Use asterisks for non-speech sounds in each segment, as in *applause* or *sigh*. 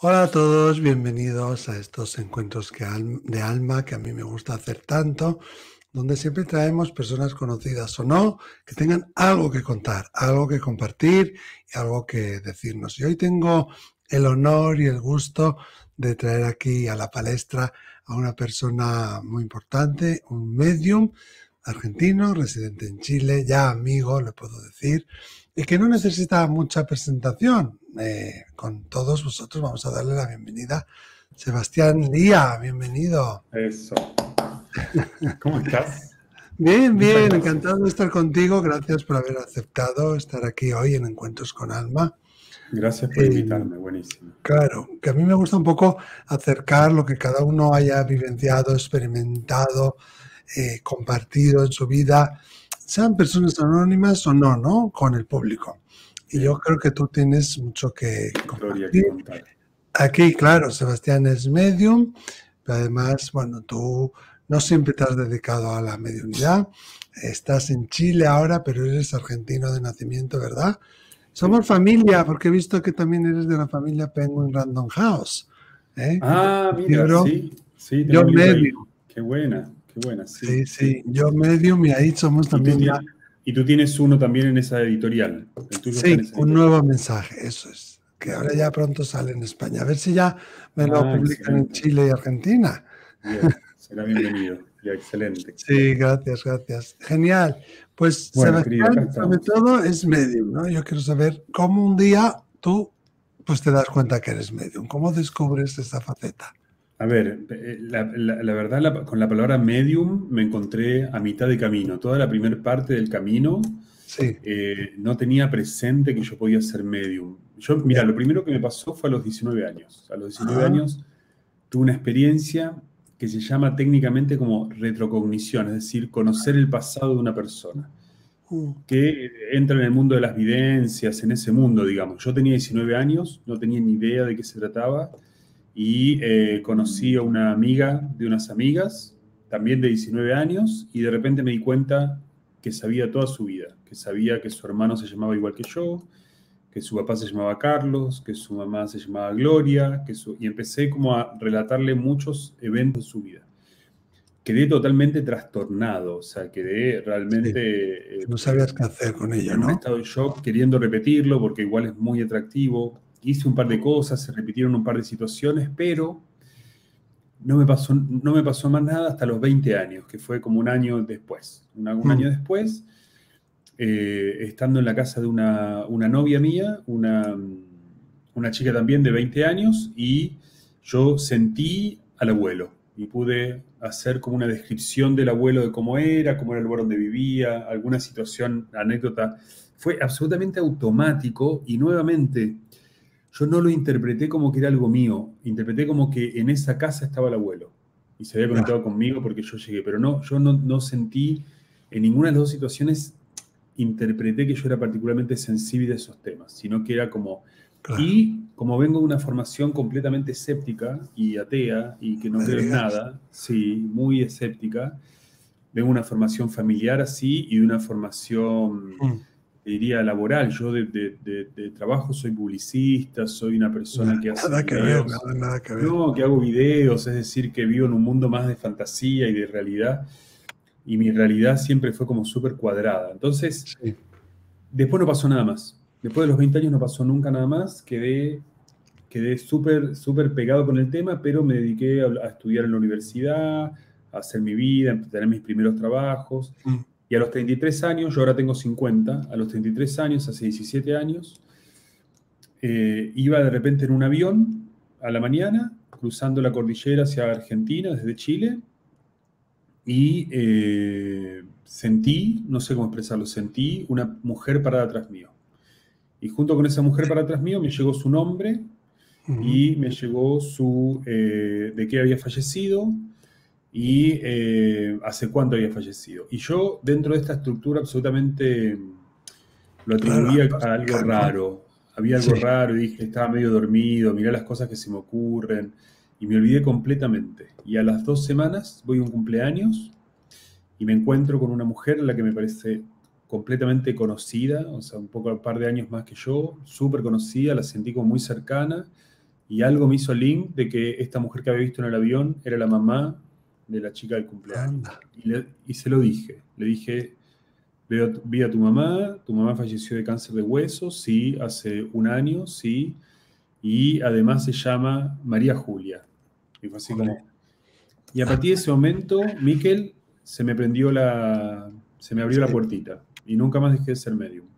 Hola a todos, bienvenidos a estos encuentros de alma que a mí me gusta hacer tanto, donde siempre traemos personas conocidas o no, que tengan algo que contar, algo que compartir y algo que decirnos. Y hoy tengo el honor y el gusto de traer aquí a la palestra a una persona muy importante, un medium argentino, residente en Chile, ya amigo, le puedo decir, y que no necesita mucha presentación. Eh, con todos vosotros vamos a darle la bienvenida. Sebastián Lía, bienvenido. Eso. *laughs* ¿Cómo estás? Bien, bien, encantado de estar contigo. Gracias por haber aceptado estar aquí hoy en Encuentros con Alma. Gracias por invitarme, buenísimo. Claro, que a mí me gusta un poco acercar lo que cada uno haya vivenciado, experimentado, eh, compartido en su vida, sean personas anónimas o no, ¿no? Con el público. Y yo creo que tú tienes mucho que compartir. Aquí, claro, Sebastián es medium, pero además, bueno, tú no siempre te has dedicado a la mediunidad. Estás en Chile ahora, pero eres argentino de nacimiento, ¿verdad? Somos familia, porque he visto que también eres de la familia Penguin Random House. ¿eh? Ah, mira, sí. sí yo medium. Qué buena, qué buena. Sí, sí, yo medium y ahí somos también y tú tienes uno también en esa editorial. sí, un nuevo mensaje, eso es. Que ahora ya pronto sale en España. A ver si ya me lo ah, publican en Chile y Argentina. será bienvenido. Ya, excelente. Sí, gracias, gracias. Genial. Pues Sebastián, sobre todo, es medium, ¿no? Yo quiero saber cómo un día tú pues te das cuenta que eres medium. ¿Cómo descubres esa faceta? A ver, eh, la, verdad, con la palabra medium me encontré a mitad de camino. Toda la primera parte del camino eh, no tenía presente que yo podía ser medium. Yo, mira, lo primero que me pasó fue a los 19 años. A los 19 años tuve una experiencia que se llama técnicamente como retrocognición, es decir, conocer el pasado de una persona. Uh. Que entra en el mundo de las videncias, en ese mundo, digamos. Yo tenía 19 años, no tenía ni idea de qué se trataba y eh, conocí a una amiga de unas amigas, también de 19 años, y de repente me di cuenta que sabía toda su vida, que sabía que su hermano se llamaba igual que yo, que su papá se llamaba Carlos, que su mamá se llamaba Gloria, que su... y empecé como a relatarle muchos eventos de su vida. Quedé totalmente trastornado, o sea, quedé realmente... Eh, no sabías qué hacer con ella, en ¿no? un estado de shock, queriendo repetirlo, porque igual es muy atractivo, hice un par de cosas, se repitieron un par de situaciones, pero no me pasó, no me pasó más nada hasta los 20 años, que fue como un año después. Un, mm. año después, eh, estando en la casa de una, novia mía, una, una, chica también de 20 años, y yo sentí al abuelo y pude hacer como una descripción del abuelo de cómo era, cómo era el lugar donde vivía, alguna situación, anécdota. Fue absolutamente automático y nuevamente yo no lo interpreté como que era algo mío, interpreté como que en esa casa estaba el abuelo y se había conectado conmigo porque yo llegué, pero no, yo no, sentí, en ninguna de las dos situaciones interpreté que yo era particularmente sensible a esos temas, sino que era como... Y como vengo de una formación completamente escéptica y atea y que no creo en nada, sí, muy escéptica, vengo de una formación familiar así y de una formación... Mm diría laboral. Yo de, trabajo soy publicista, soy una persona que hace. Nada que ver, nada, que ver. No, que hago videos, es decir, que vivo en un mundo más de fantasía y de realidad. Y mi realidad siempre fue como súper cuadrada. Entonces, después no pasó nada más. Después de los 20 años no pasó nunca nada más. Quedé, quedé súper, súper pegado con el tema, pero me dediqué a, estudiar en la universidad, a hacer mi vida, a tener mis primeros trabajos. Mm. Y a los 33 años, yo ahora tengo 50, a los 33 años, hace 17 años, eh, iba de repente en un avión a la mañana, cruzando la cordillera hacia Argentina, desde Chile, y eh, sentí, no sé cómo expresarlo, sentí una mujer parada atrás mío. Y junto con esa mujer parada atrás mío me llegó su nombre y me llegó su, eh, de qué había fallecido, y eh, hace cuánto había fallecido. Y yo, dentro de esta estructura, absolutamente lo atribuía a algo raro. Había algo raro y dije, estaba medio dormido, mirá las cosas que se me ocurren. Y me olvidé completamente. Y a las dos semanas voy a un cumpleaños y me encuentro con una mujer a la que me parece completamente conocida, o sea, un poco un par de años más que yo, súper conocida, la sentí como muy cercana y algo me hizo link de que esta mujer que había visto en el avión era la mamá de la chica del cumpleaños. Y, se lo dije. Le dije, vi a tu mamá, tu mamá falleció de cáncer de huesos, sí, hace un año, sí, y además se llama María Julia. Y fue así como... Y a partir de ese momento, Miquel se me prendió la... se me abrió la puertita y nunca más dejé de ser medium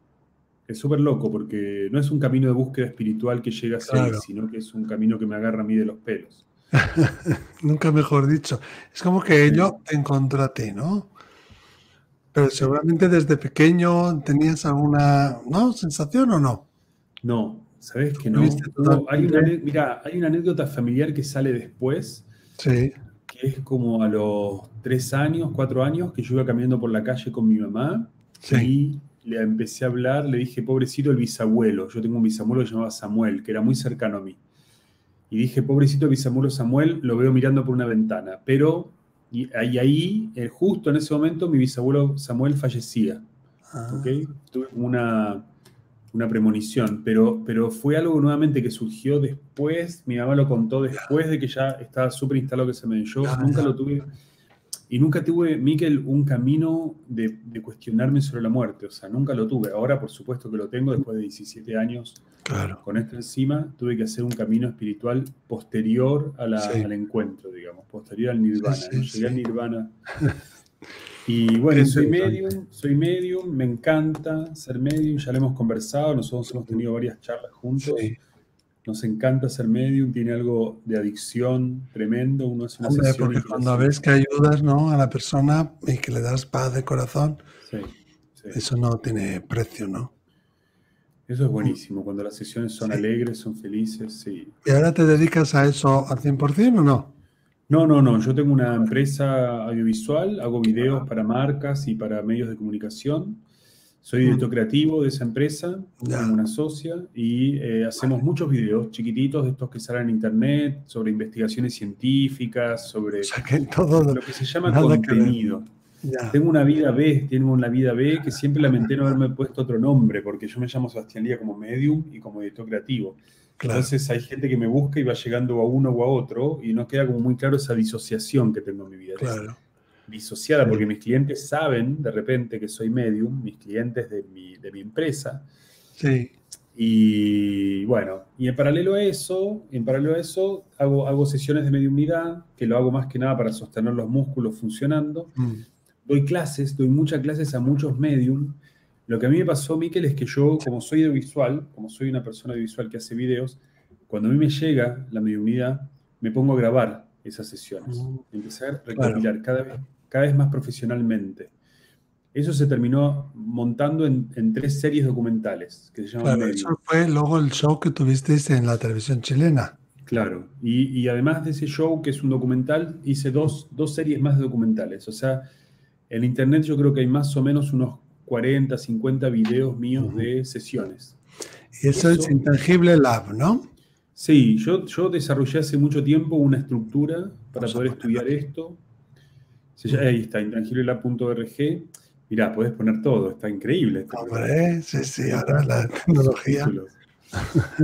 es súper loco porque no es un camino de búsqueda espiritual que llega a ser, sino que es un camino que me agarra a mí de los pelos. *laughs* Nunca mejor dicho. Es como que yo te a ti, ¿no? Pero seguramente desde pequeño tenías alguna ¿no? sensación o no. No, sabes que no. hay una, mira, hay una anécdota familiar que sale después. Sí. Que es como a los tres años, cuatro años, que yo iba caminando por la calle con mi mamá. Sí le empecé a hablar, le dije, pobrecito el bisabuelo. Yo tengo un bisabuelo que se llamaba Samuel, que era muy cercano a mí. Y dije, pobrecito el bisabuelo Samuel, lo veo mirando por una ventana. Pero y ahí, eh, justo en ese momento, mi bisabuelo Samuel fallecía. Ah. Tuve una, una premonición, pero, pero fue algo nuevamente que surgió después, mi mamá lo contó después de que ya estaba súper instalado que se me dio. Yo nunca lo tuve y nunca tuve, Miquel, un camino de, cuestionarme sobre la muerte. O sea, nunca lo tuve. Ahora, por supuesto que lo tengo después de 17 años. Claro. Con esto encima, tuve que hacer un camino espiritual posterior al encuentro, digamos, posterior al nirvana. Llegué al nirvana. *laughs* Y bueno, soy medium, soy medium, me encanta ser medium, ya lo hemos conversado, nosotros hemos tenido varias charlas juntos. Sí nos encanta ser medium, tiene algo de adicción tremendo. Uno es una Hombre, porque cuando ves que ayudas ¿no? a la persona y que le das paz de corazón, eso no tiene precio, ¿no? Eso es buenísimo, cuando las sesiones son alegres, son felices, sí. ¿Y ahora te dedicas a eso al 100% o no? No, no, no. Yo tengo una empresa audiovisual, hago videos para marcas y para medios de comunicación. Soy director creativo de esa empresa, tengo una socia y eh, hacemos muchos videos chiquititos de estos que salen en internet sobre investigaciones científicas, sobre todo, lo que se llama contenido. Tengo una vida B, tengo una vida B que siempre lamenté no haberme puesto otro nombre, porque yo me llamo Sebastián Lía como medium y como editor creativo. Entonces hay gente que me busca y va llegando a uno o a otro y no queda como muy claro esa disociación que tengo en mi vida. Claro disociada, porque mis clientes saben de repente que soy medium, mis clientes de mi, de mi empresa. Sí. Y bueno, y en paralelo a eso, en paralelo a eso, hago, hago sesiones de mediumnidad, que lo hago más que nada para sostener los músculos funcionando. Mm. Doy clases, doy muchas clases a muchos medium. Lo que a mí me pasó, Miquel, es que yo, como soy de visual, como soy una persona visual que hace videos, cuando a mí me llega la mediumnidad, me pongo a grabar esas sesiones. Mm. Empecé a recopilar cada vez cada vez más profesionalmente. Eso se terminó montando en, tres series documentales que se llaman claro, Eso fue luego el show que tuvisteis en la televisión chilena. Claro, y, además de ese show que es un documental, hice dos, dos series más de documentales. O sea, en internet yo creo que hay más o menos unos 40, 50 videos míos de sesiones. Y eso, es Intangible Lab, ¿no? Sí, yo, yo desarrollé hace mucho tiempo una estructura para poder estudiar esto ahí está, intangiblelab.org. Mirá, puedes poner todo, está increíble. Hombre, sí, sí, ahora la tecnología.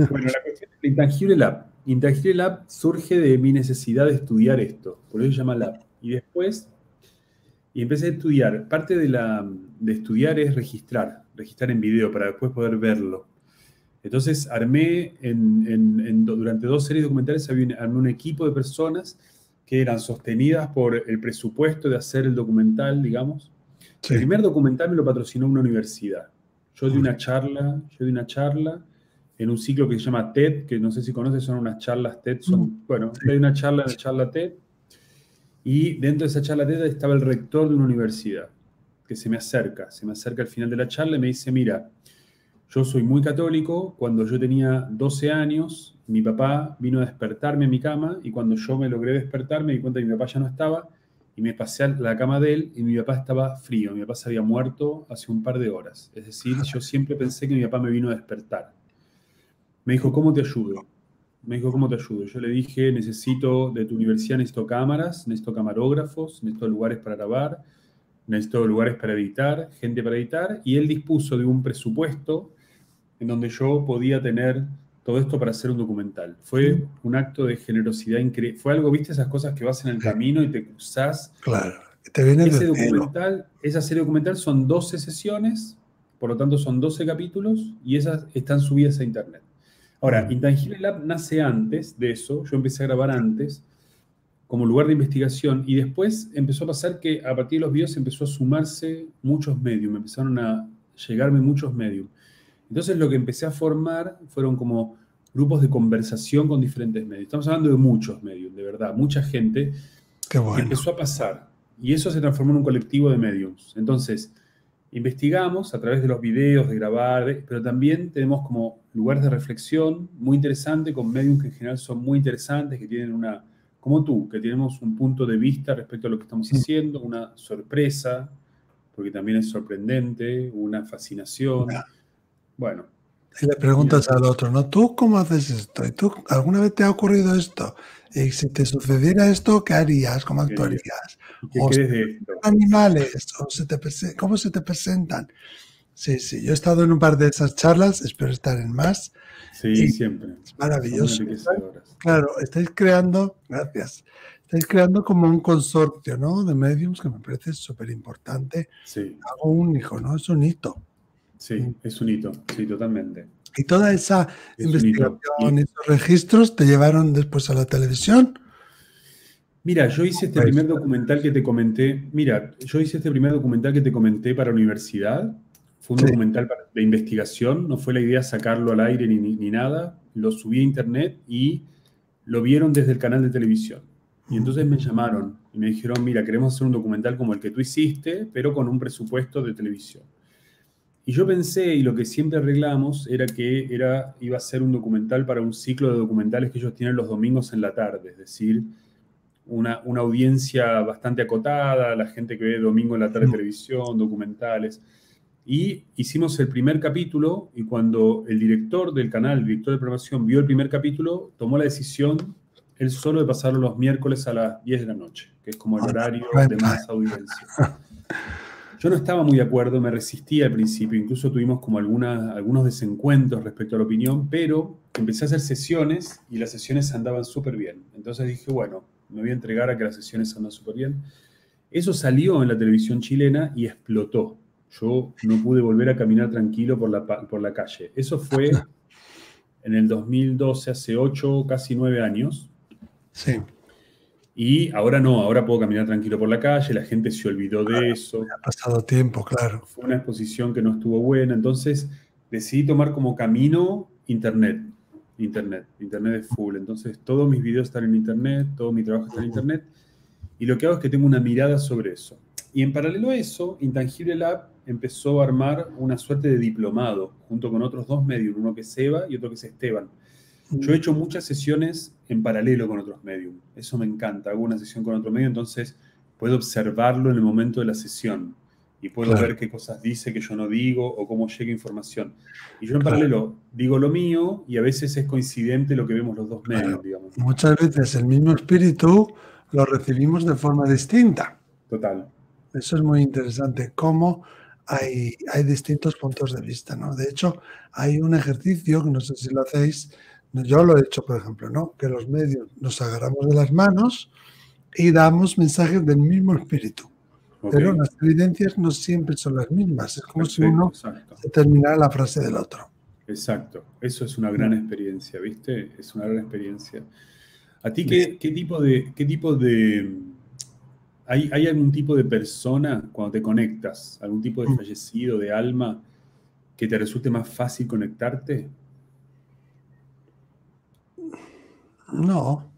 bueno, la cuestión es Intangible Lab. Intangible Lab surge de mi necesidad de estudiar esto, por eso se llama Lab. Y después, y empecé a estudiar. Parte de, la, de estudiar es registrar, registrar en video para después poder verlo. Entonces armé en, durante dos series documentales, armé un equipo de personas que eran sostenidas por el presupuesto de hacer el documental, digamos. El primer documental me lo patrocinó una universidad. Yo di una charla, yo di una charla en un ciclo que se llama TED, que no sé si conoces, son unas charlas TED, son, mm. bueno, di una charla en la charla TED, y dentro de esa charla TED estaba el rector de una universidad, que se me acerca, se me acerca al final de la charla y me dice, mira, yo soy muy católico, cuando yo tenía 12 años, mi papá vino a despertarme en mi cama y cuando yo me logré despertar me di cuenta que mi papá ya no estaba y me pasé a la cama de él y mi papá estaba frío, mi papá se había muerto hace un par de horas. Es decir, *laughs* yo siempre pensé que mi papá me vino a despertar. Me dijo, ¿cómo te ayudo? Me dijo, ¿cómo te ayudo? Yo le dije, necesito de tu universidad, necesito cámaras, necesito camarógrafos, necesito lugares para grabar, necesito lugares para editar, gente para editar, y él dispuso de un presupuesto en donde yo podía tener todo esto para hacer un documental. Fue un acto de generosidad increíble. Fue algo, viste, esas cosas que vas en el camino y te cruzás. Claro, te viene Ese documental, esa serie documental son 12 sesiones, por lo tanto son 12 capítulos y esas están subidas a internet. Ahora, Intangible Lab nace antes de eso, yo empecé a grabar antes como lugar de investigación y después empezó a pasar que a partir de los videos empezó a sumarse muchos medios, empezaron a llegarme muchos medios. Entonces lo que empecé a formar fueron como grupos de conversación con diferentes medios. Estamos hablando de muchos medios, de verdad, mucha gente que empezó a pasar. Y eso se transformó en un colectivo de medios. Entonces, investigamos a través de los videos, de grabar, pero también tenemos como lugares de reflexión muy interesantes con medios que en general son muy interesantes, que tienen una, como tú, que tenemos un punto de vista respecto a lo que estamos haciendo, una sorpresa, porque también es sorprendente, una fascinación. Bueno. Y le preguntas al otro, ¿no? ¿Tú cómo haces esto? ¿Y tú alguna vez te ha ocurrido esto? Y si te sucediera esto, ¿qué harías? ¿Cómo actuarías? ¿Qué crees de esto? Animales, ¿cómo se te presentan? Sí, sí, yo he estado en un par de esas charlas, espero estar en más. Sí, siempre. Es maravilloso. Claro, estáis creando, gracias, estáis creando como un consorcio, ¿no? De mediums que me parece súper importante. Sí. Algo único, ¿no? Es un hito. Sí, mm. es un hito, sí, totalmente. ¿Y toda esa investigación, y esos registros te llevaron después a la televisión? Mira, yo hice este primer documental que te comenté. Mira, yo hice este primer documental que te comenté para la universidad. Fue un documental de investigación, no fue la idea sacarlo al aire ni, ni, nada. Lo subí a internet y lo vieron desde el canal de televisión. Y entonces me llamaron y me dijeron, mira, queremos hacer un documental como el que tú hiciste, pero con un presupuesto de televisión. Y yo pensé, y lo que siempre arreglamos, era que era, iba a ser un documental para un ciclo de documentales que ellos tienen los domingos en la tarde, es decir, una, una audiencia bastante acotada, la gente que ve domingo en la tarde televisión, documentales. Y hicimos el primer capítulo y cuando el director del canal, el director de programación, vio el primer capítulo, tomó la decisión él solo de pasarlo los miércoles a las 10 de la noche, que es como el ah, horario de más audiencia. *laughs* Yo no estaba muy de acuerdo, me resistía al principio, incluso tuvimos como algunas, algunos desencuentros respecto a la opinión, pero empecé a hacer sesiones y las sesiones andaban súper bien. Entonces dije, bueno, me voy a entregar a que las sesiones andan súper bien. Eso salió en la televisión chilena y explotó. Yo no pude volver a caminar tranquilo por la, por la calle. Eso fue *laughs* en el 2012, hace 8, casi 9 años. Sí. Y ahora no, ahora puedo caminar tranquilo por la calle, la gente se olvidó de eso. Ha pasado tiempo, claro. Fue una exposición que no estuvo buena, entonces decidí tomar como camino Internet. Internet, Internet es full. Entonces todos mis videos están en Internet, todo mi trabajo está en Internet. Y lo que hago es que tengo una mirada sobre eso. Y en paralelo a eso, Intangible Lab empezó a armar una suerte de diplomado junto con otros dos medios, uno que es Eva y otro que es Esteban. Yo he hecho muchas sesiones en paralelo con otros medios. Eso me encanta. Hago una sesión con otro medio, entonces puedo observarlo en el momento de la sesión y puedo ver qué cosas dice que yo no digo o cómo llega información. Y yo en paralelo digo lo mío y a veces es coincidente lo que vemos los dos medios, digamos. Muchas veces el mismo espíritu lo recibimos de forma distinta. Total. Eso es muy interesante, cómo hay, hay distintos puntos de vista, ¿no? De hecho, hay un ejercicio, que no sé si lo hacéis, yo lo he hecho, por ejemplo, ¿no? Que los medios nos agarramos de las manos y damos mensajes del mismo espíritu. Pero las evidencias no siempre son las mismas. Es como si uno terminara la frase del otro. Exacto. Eso es una gran experiencia, ¿viste? Es una gran experiencia. ¿A ti qué, qué tipo de... Qué tipo de ¿hay, ¿Hay algún tipo de persona cuando te conectas? ¿Algún tipo de mm. fallecido, de alma, que te resulte más fácil conectarte? No,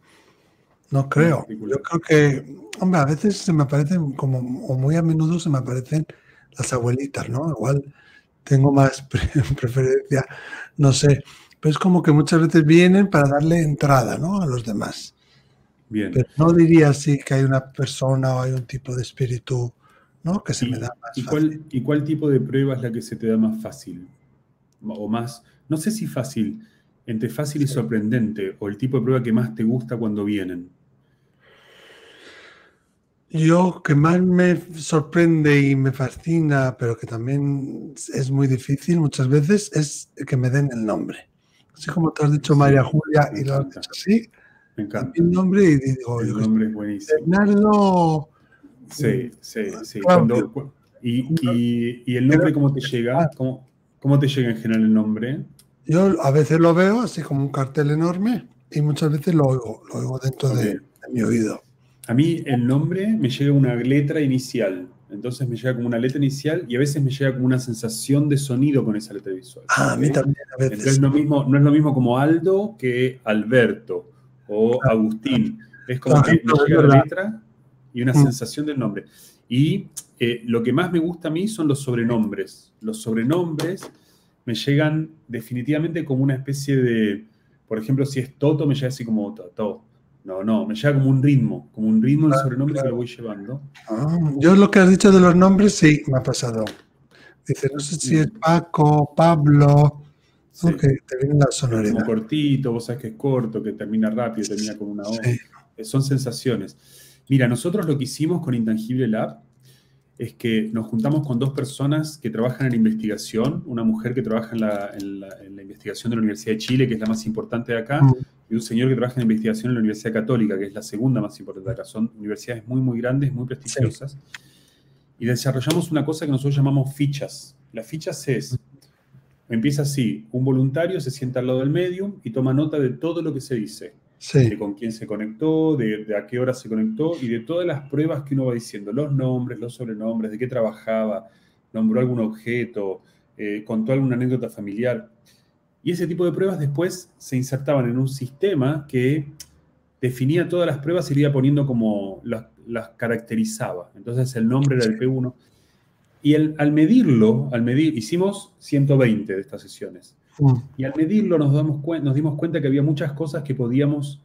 no creo. Yo creo que, hombre, a veces se me aparecen como, o muy a menudo se me aparecen las abuelitas, ¿no? Igual tengo más *laughs* preferencia, no sé. Pero es como que muchas veces vienen para darle entrada, ¿no? A los demás. Bien. Pero no diría así que hay una persona o hay un tipo de espíritu, ¿no? Que se me da más ¿y Cuál, ¿Y cuál tipo de prueba es la que se te da más fácil? O más, no sé si fácil, entre fácil y sorprendente o el tipo de prueba que más te gusta cuando vienen? Yo que más me sorprende y me fascina, pero que también es muy difícil muchas veces, es que me den el nombre. Así como te has dicho María Julia y lo has dicho así. Me encanta. Mi nombre y digo, El nombre es buenísimo. Bernardo. Sí, sí, sí. Cuando- y, y- y el nombre cómo te llega? ¿Cómo, cómo te llega en general el nombre? Yo a veces lo veo así como un cartel enorme y muchas veces lo oigo, lo oigo dentro de, Ok. de mi oído. A mí el nombre me llega una letra inicial. Entonces me llega como una letra inicial y a veces me llega como una sensación de sonido con esa letra visual. Ah, a mí también a Entonces veces. lo mismo, no es lo mismo como Aldo que Alberto o Agustín. Es como Por que me llega la letra y una Mm. sensación del nombre. Y eh, lo que más me gusta a mí son los sobrenombres. Los sobrenombres me llegan definitivamente como una especie de, por ejemplo, si es Toto, me llega así como Toto. No, no, me llega como un ritmo, como un ritmo el Claro, sobrenombre que lo voy llevando. Ah, yo lo que has dicho de los nombres, sí, me ha pasado. Dice, no sé si es Paco, Pablo, Sí. te viene la Como sonoridad. cortito, vos sabés que es corto, que termina rápido, termina con una O. Sí. Eh, Son sensaciones. Mira, nosotros lo que hicimos con Intangible Lab es que nos juntamos con dos personas que trabajan en investigación, una mujer que trabaja en la, en la- en la investigación de la Universidad de Chile, que es la más importante de acá, Mm. y un señor que trabaja en investigación en la Universidad Católica, que es la segunda más importante de acá. Son universidades muy, muy grandes, muy prestigiosas. Y desarrollamos una cosa que nosotros llamamos fichas. Las fichas es, empieza así, un voluntario se sienta al lado del medium y toma nota de todo lo que se dice Sí, de con quién se conectó, de, de a qué hora se conectó y de todas las pruebas que uno va diciendo, los nombres, los sobrenombres, de qué trabajaba, nombró algún objeto, eh, contó alguna anécdota familiar. Y ese tipo de pruebas después se insertaban en un sistema que definía todas las pruebas y le iba poniendo como las, las caracterizaba. Entonces el nombre era el P1. Y el- al medirlo, al medir, hicimos 120 de estas sesiones. Mm. Y al medirlo nos, damos nos dimos cuenta que había muchas cosas que podíamos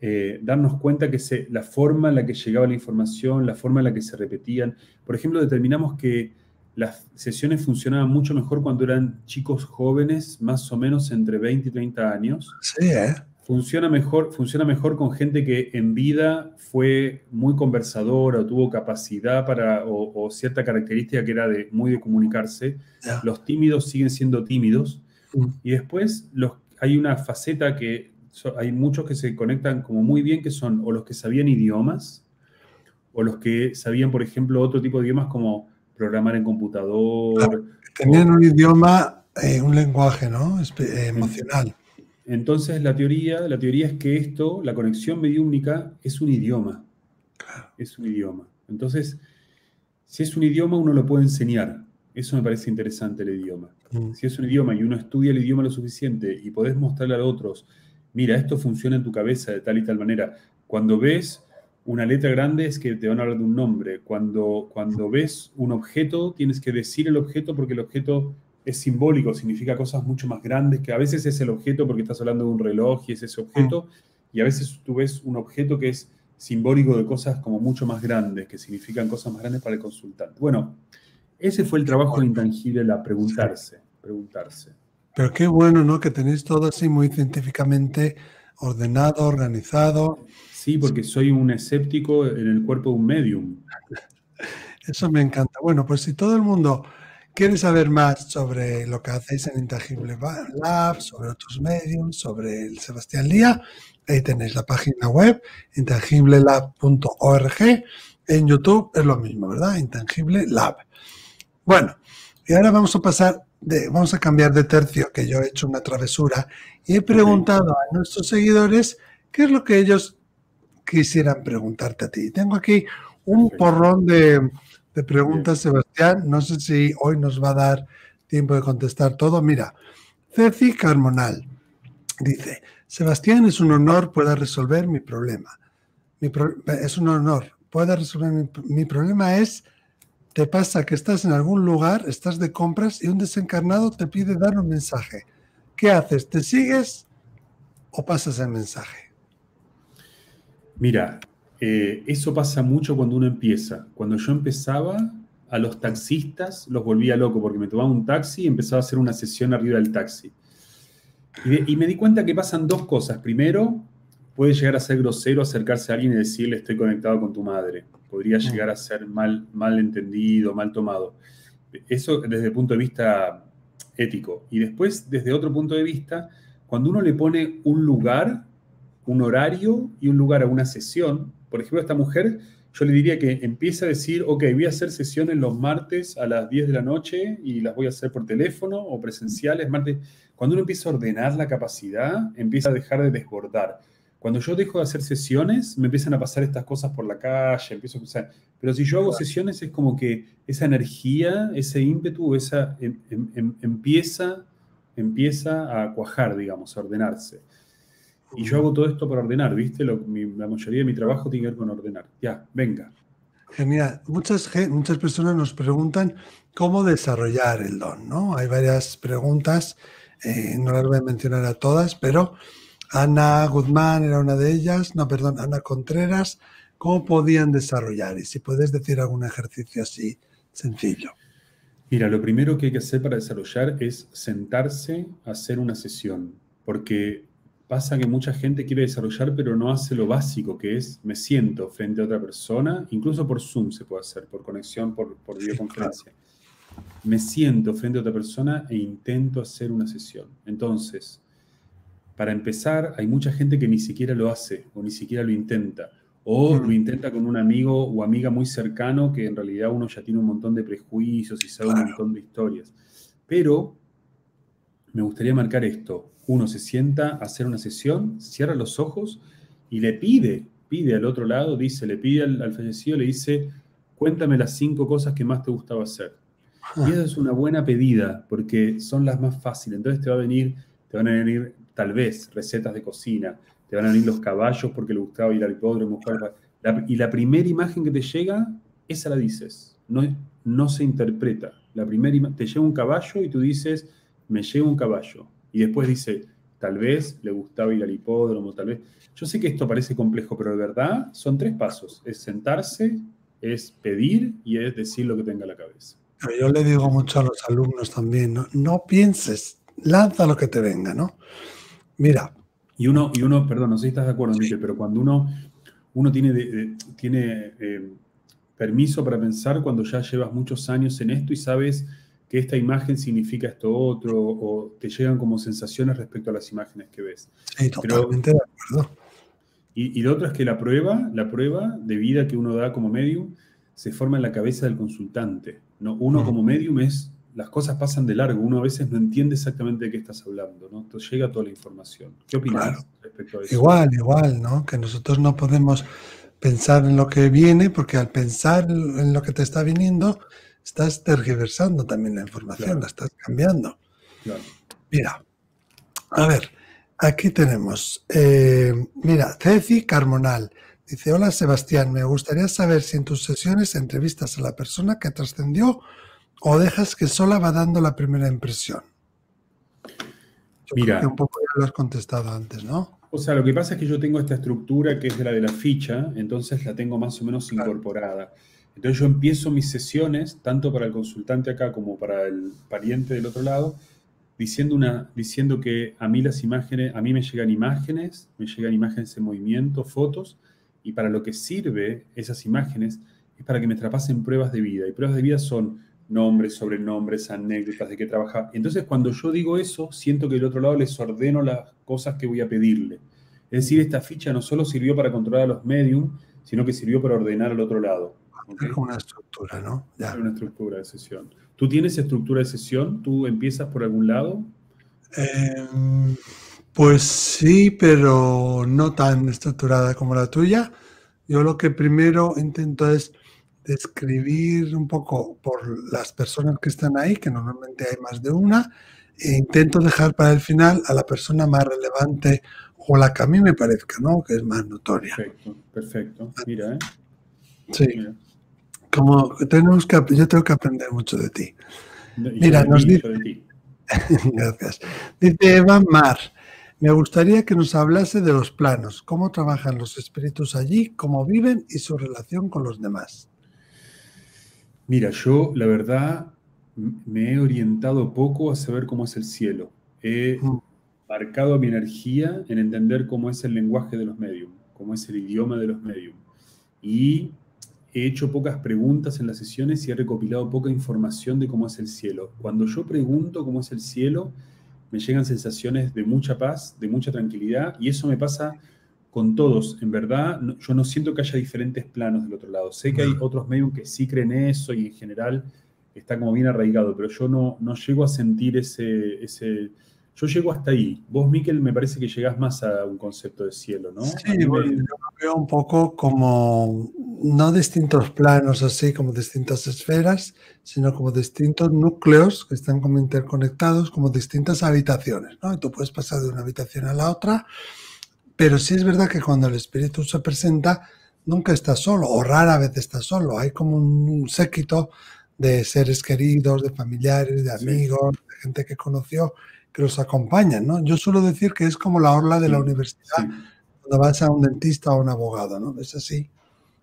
eh, darnos cuenta que se, la forma en la que llegaba la información, la forma en la que se repetían. Por ejemplo, determinamos que las sesiones funcionaban mucho mejor cuando eran chicos jóvenes, más o menos entre 20 y 30 años. sí, ¿eh? Funciona mejor, funciona mejor con gente que en vida fue muy conversadora o tuvo capacidad para, o, o cierta característica que era de muy de comunicarse. Ya. Los tímidos siguen siendo tímidos. Mm. Y después los, hay una faceta que so- hay muchos que se conectan como muy bien, que son o los que sabían idiomas, o los que sabían, por ejemplo, otro tipo de idiomas como programar en computador. Claro. Tenían un idioma, eh, un lenguaje, ¿no? Espe- eh, emocional. Entonces la teoría, la teoría es que esto, la conexión mediúmnica, es un idioma. Es un idioma. Entonces, si es un idioma, uno lo puede enseñar. Eso me parece interesante el idioma. Mm. Si es un idioma y uno estudia el idioma lo suficiente y podés mostrarle a otros, mira, esto funciona en tu cabeza de tal y tal manera. Cuando ves una letra grande es que te van a hablar de un nombre. Cuando, cuando ves un objeto, tienes que decir el objeto porque el objeto es simbólico, significa cosas mucho más grandes, que a veces es el objeto porque estás hablando de un reloj y es ese objeto, y a veces tú ves un objeto que es simbólico de cosas como mucho más grandes, que significan cosas más grandes para el consultante. Bueno, ese fue el trabajo de intangible, la preguntarse, preguntarse. Pero qué bueno, ¿no? Que tenéis todo así muy científicamente ordenado, organizado. Sí, porque soy un escéptico en el cuerpo de un medium. Eso me encanta. Bueno, pues si todo el mundo quiere saber más sobre lo que hacéis en Intangible Lab, sobre otros medios, sobre el Sebastián Lía, ahí tenéis la página web, intangiblelab.org. En YouTube es lo mismo, ¿verdad? Intangible Lab. Bueno, y ahora vamos a pasar, de, vamos a cambiar de tercio, que yo he hecho una travesura y he preguntado a nuestros seguidores qué es lo que ellos quisieran preguntarte a ti. Tengo aquí un porrón de, de preguntas, Sebastián. No sé si hoy nos va a dar tiempo de contestar todo. Mira, Ceci Carmonal dice, Sebastián, es un honor pueda resolver mi problema. Mi pro- es un honor, pueda resolver mi, mi problema es, te pasa que estás en algún lugar, estás de compras y un desencarnado te pide dar un mensaje. ¿Qué haces? ¿Te sigues o pasas el mensaje? Mira, eh, eso pasa mucho cuando uno empieza. Cuando yo empezaba, a los taxistas los volvía loco porque me tomaba un taxi y empezaba a hacer una sesión arriba del taxi. Y, me di cuenta que pasan dos cosas. Primero, puede llegar a ser grosero acercarse a alguien y decirle estoy conectado con tu madre. Podría llegar a ser mal, mal entendido, mal tomado. Eso desde el punto de vista ético. Y después, desde otro punto de vista, cuando uno le pone un lugar, un horario y un lugar a una sesión, por ejemplo, esta mujer, yo le diría que empiece a decir, ok, voy a hacer sesiones los martes a las 10 de la noche y las voy a hacer por teléfono o presenciales, martes. Cuando uno empieza a ordenar la capacidad, empieza a dejar de desbordar. Cuando yo dejo de hacer sesiones, me empiezan a pasar estas cosas por la calle, empiezo a Pero si yo hago sesiones, es como que esa energía, ese ímpetu, esa em, em, em, empieza, empieza a cuajar, digamos, a ordenarse. Y yo hago todo esto para ordenar, ¿viste? la mayoría de mi trabajo tiene que ver con ordenar. Ya, venga. Genial. Muchas, muchas personas nos preguntan cómo desarrollar el don, ¿no? Hay varias preguntas, eh, no las voy a mencionar a todas, pero Ana Guzmán era una de ellas, no, perdón, Ana Contreras, ¿cómo podían desarrollar? Y si puedes decir algún ejercicio así sencillo. Mira, lo primero que hay que hacer para desarrollar es sentarse a hacer una sesión, porque pasa que mucha gente quiere desarrollar, pero no hace lo básico, que es me siento frente a otra persona, incluso por Zoom se puede hacer, por conexión, por, videoconferencia. Me siento frente a otra persona e intento hacer una sesión. Entonces, para empezar, hay mucha gente que ni siquiera lo hace o ni siquiera lo intenta. O lo intenta con un amigo o amiga muy cercano que en realidad uno ya tiene un montón de prejuicios y sabe un montón de historias. Pero me gustaría marcar esto. Uno se sienta a hacer una sesión, cierra los ojos y le pide, pide al otro lado, dice, le pide al, fallecido, le dice, cuéntame las cinco cosas que más te gustaba hacer. Y esa es una buena pedida porque son las más fáciles. Entonces te va a venir, te van a venir tal vez recetas de cocina, te van a venir los caballos porque le gustaba ir al hipódromo. y la primera imagen que te llega, esa la dices. No, no se interpreta. La primera te llega un caballo y tú dices, me llega un caballo. Y después dice, tal vez le gustaba ir al hipódromo, tal vez. Yo sé que esto parece complejo, pero de verdad son tres pasos. Es sentarse, es pedir y es decir lo que tenga en la cabeza. yo le digo mucho a los alumnos también, no, no pienses, lanza lo que te venga, ¿no? Mira. Y uno, y uno, perdón, no sé si estás de acuerdo, Michel, pero cuando uno, uno tiene, tiene eh, permiso para pensar cuando ya llevas muchos años en esto y sabes que esta imagen significa esto otro, o te llegan como sensaciones respecto a las imágenes que ves. Sí, totalmente de acuerdo. Y, y, lo otro es que la prueba, la prueba de vida que uno da como medium, se forma en la cabeza del consultante. ¿no? Uno como medium es las cosas pasan de largo, uno a veces no entiende exactamente de qué estás hablando, ¿no? Entonces llega toda la información. ¿Qué opinas respecto a eso? Igual, igual, ¿no? Que nosotros no podemos pensar en lo que viene, porque al pensar en lo que te está viniendo, estás tergiversando también la información, la estás cambiando. Mira, a ver, aquí tenemos, eh, mira, Ceci Carmonal. Dice, hola Sebastián, me gustaría saber si en tus sesiones entrevistas a la persona que trascendió o dejas que sola va dando la primera impresión? Mira, un poco ya lo has contestado antes, ¿no? O sea, lo que pasa es que yo tengo esta estructura que es la de la ficha, entonces la tengo más o menos incorporada. Entonces yo empiezo mis sesiones, tanto para el consultante acá como para el pariente del otro lado, diciendo, una, diciendo que a mí las imágenes, a mí me llegan imágenes, me llegan imágenes en movimiento, fotos, y para lo que sirve esas imágenes es para que me trapasen pruebas de vida. Y pruebas de vida son nombres, sobrenombres, anécdotas, de qué trabaja. Entonces, cuando yo digo eso, siento que del otro lado les ordeno las cosas que voy a pedirle. Es decir, esta ficha no solo sirvió para controlar a los medium, sino que sirvió para ordenar al otro lado. Es como una estructura, ¿no? Ya. Es una estructura de sesión. ¿Tú tienes estructura de sesión? ¿Tú empiezas por algún lado? Em, pues sí, pero no tan estructurada como la tuya. Yo lo que primero intento es describir un poco por las personas que están ahí, que normalmente hay más de una, e intento dejar para el final a la persona más relevante o la que a mí me parezca, ¿no? Que es más notoria. Perfecto, perfecto. Mira, ¿eh? Sí. Como tenemos que, yo tengo que aprender mucho de ti. Mira, nos dice... *laughs* Gracias. Dice Eva Mar. Me gustaría que nos hablase de los planos, cómo trabajan los espíritus allí, cómo viven y su relación con los demás. Mira, yo la verdad me he orientado poco a saber cómo es el cielo. He mm. marcado mi energía en entender cómo es el lenguaje de los medios, cómo es el idioma de los medios. Y he hecho pocas preguntas en las sesiones y he recopilado poca información de cómo es el cielo. Cuando yo pregunto cómo es el cielo, me llegan sensaciones de mucha paz, de mucha tranquilidad, y eso me pasa con todos. En verdad, yo no siento que haya diferentes planos del otro lado. Sé que hay otros medios que sí creen eso y en general está como bien arraigado, pero yo no, no llego a sentir ese, ese... Yo llego hasta ahí. Vos, Miquel, me parece que llegás más a un concepto de cielo, ¿no? Sí, yo veo un poco como, no distintos planos así, como distintas esferas, sino como distintos núcleos que están como interconectados, como distintas habitaciones, ¿no? Y tú puedes pasar de una habitación a la otra, pero sí es verdad que cuando el espíritu se presenta, nunca está solo, o rara vez está solo. Hay como un séquito de seres queridos, de familiares, de amigos, de gente que conoció, que los acompañan, ¿no? Yo suelo decir que es como la orla de la universidad, cuando vas a un dentista o a un abogado, ¿no? Es así,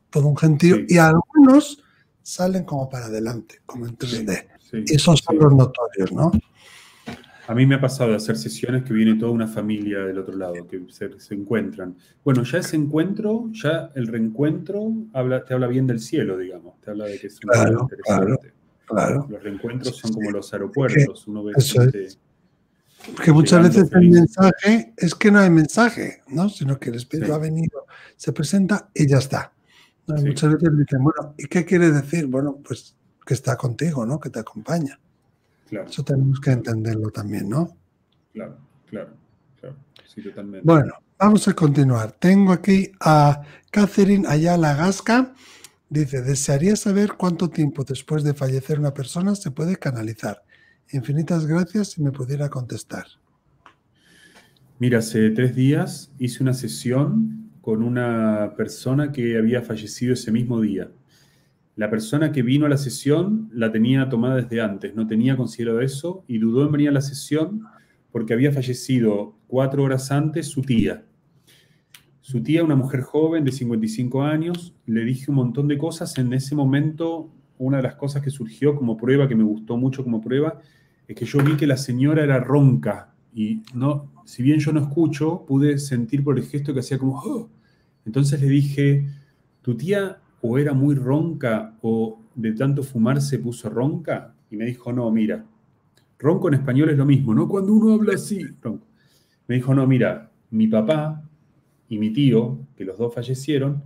todo un gentío, y algunos salen como para adelante, como en 3D. y esos son los notorios, ¿no? A mí me ha pasado de hacer sesiones que viene toda una familia del otro lado, que se, encuentran. Bueno, ya ese encuentro, ya el reencuentro habla, te habla bien del cielo, digamos. Te habla de que es un claro, interesante. Claro, Los reencuentros son como los aeropuertos. Uno ve Porque muchas veces el mensaje es que no hay mensaje, ¿no? Sino que el espíritu ha venido, se presenta y ya está. Muchas veces dicen, bueno, ¿y qué quiere decir? Bueno, pues que está contigo, ¿no? Que te acompaña. Eso tenemos que entenderlo también, ¿no? Claro, claro, claro. Sí, totalmente. Bueno, vamos a continuar. Tengo aquí a Catherine Ayala Gasca. Dice, desearía saber cuánto tiempo después de fallecer una persona se puede canalizar. Infinitas gracias si me pudiera contestar. Mira, hace tres días hice una sesión con una persona que había fallecido ese mismo día la persona que vino a la sesión la tenía tomada desde antes, no tenía considerado eso y dudó en venir a la sesión porque había fallecido cuatro horas antes su tía. Su tía, una mujer joven de 55 años, le dije un montón de cosas. En ese momento, una de las cosas que surgió como prueba, que me gustó mucho como prueba, es que yo vi que la señora era ronca y no, si bien yo no escucho, pude sentir por el gesto que hacía como, oh". entonces le dije, tu tía o era muy ronca o de tanto fumar se puso ronca? Y me dijo, no, mira, ronco en español es lo mismo, ¿no? Cuando uno habla así, ronco. Me dijo, no, mira, mi papá y mi tío, que los dos fallecieron,